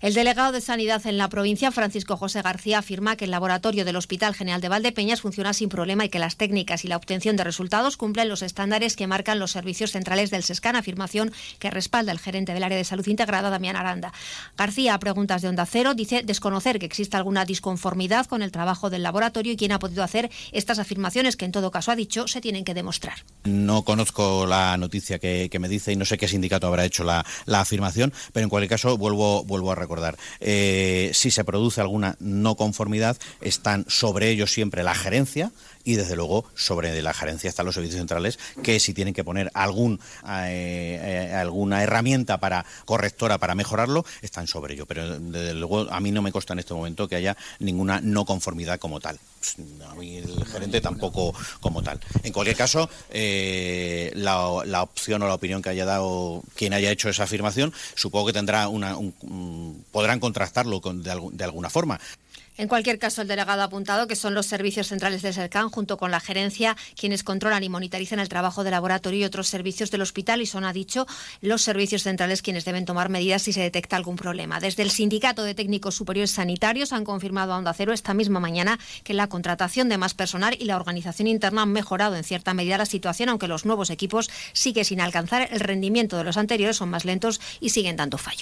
El delegado de Sanidad en la provincia, Francisco José García, afirma que el laboratorio del Hospital General de Valdepeñas funciona sin problema y que las técnicas y la obtención de resultados cumplen los estándares que marcan los servicios centrales del SESCAN, afirmación que respalda el gerente del área de salud integrada, Damián Aranda. García, a preguntas de Onda Cero, dice desconocer que exista alguna disconformidad con el trabajo del laboratorio y quién ha podido hacer estas afirmaciones que, en todo caso, ha dicho, se tienen que demostrar. No conozco la noticia que, me dice y no sé qué sindicato habrá hecho la, afirmación, pero en cualquier caso vuelvo, vuelvo a recordar. Eh, si se produce alguna no conformidad, están sobre ellos siempre la gerencia, y desde luego sobre la gerencia están los servicios centrales que si tienen que poner algún eh, eh, alguna herramienta para correctora para mejorarlo están sobre ello. Pero desde luego a mí no me consta en este momento que haya ninguna no conformidad como tal. A mí el gerente tampoco como tal. En cualquier caso eh, la, opción o la opinión que haya dado quien haya hecho esa afirmación supongo que tendrá una podrán contrastarlo de alguna forma en cualquier caso, el delegado ha apuntado que son los servicios centrales del SERCAN, junto con la gerencia, quienes controlan y monitorizan el trabajo de laboratorio y otros servicios del hospital y son, ha dicho, los servicios centrales quienes deben tomar medidas si se detecta algún problema. Desde el Sindicato de Técnicos Superiores Sanitarios han confirmado a Onda Cero esta misma mañana que la contratación de más personal y la organización interna han mejorado en cierta medida la situación, aunque los nuevos equipos siguen sin alcanzar el rendimiento de los anteriores, son más lentos y siguen dando fallos.